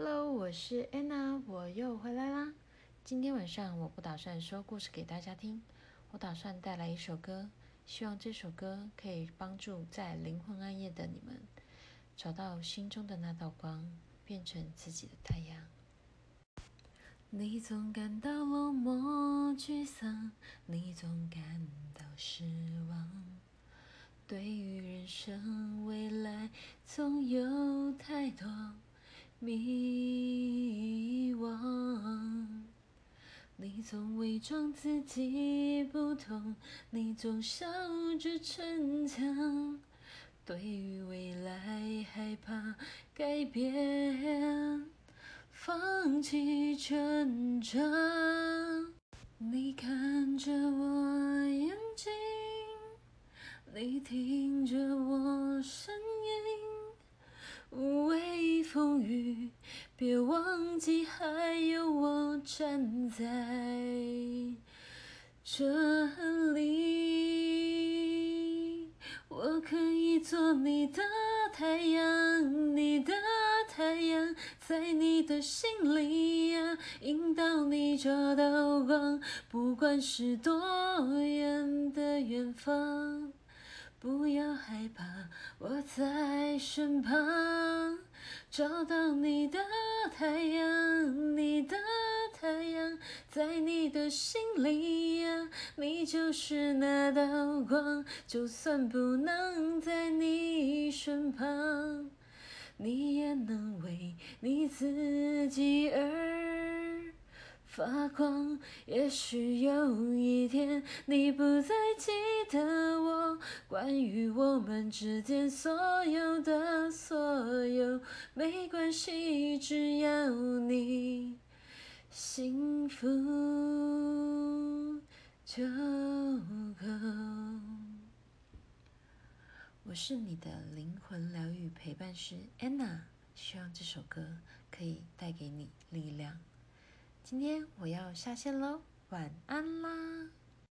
Hello，我是 Anna，我又回来啦。今天晚上我不打算说故事给大家听，我打算带来一首歌，希望这首歌可以帮助在灵魂暗夜的你们，找到心中的那道光，变成自己的太阳。你总感到落寞沮丧，你总感到失望，对于人生未来总有太多。迷惘，你总伪装自己不痛，你总笑着逞强，对于未来害怕改变，放弃成长。你看着我眼睛，你听风雨，别忘记还有我站在这里。我可以做你的太阳，你的太阳，在你的心里呀，引导你找到光，不管是多远的远方。不要害怕，我在身旁，找到你的太阳，你的太阳，在你的心里呀，你就是那道光。就算不能在你身旁，你也能为你自己而。发光，也许有一天你不再记得我，关于我们之间所有的所有，没关系，只要你幸福就够。我是你的灵魂疗愈陪伴师 Anna，希望这首歌可以带给你力量。今天我要下线喽，晚安啦。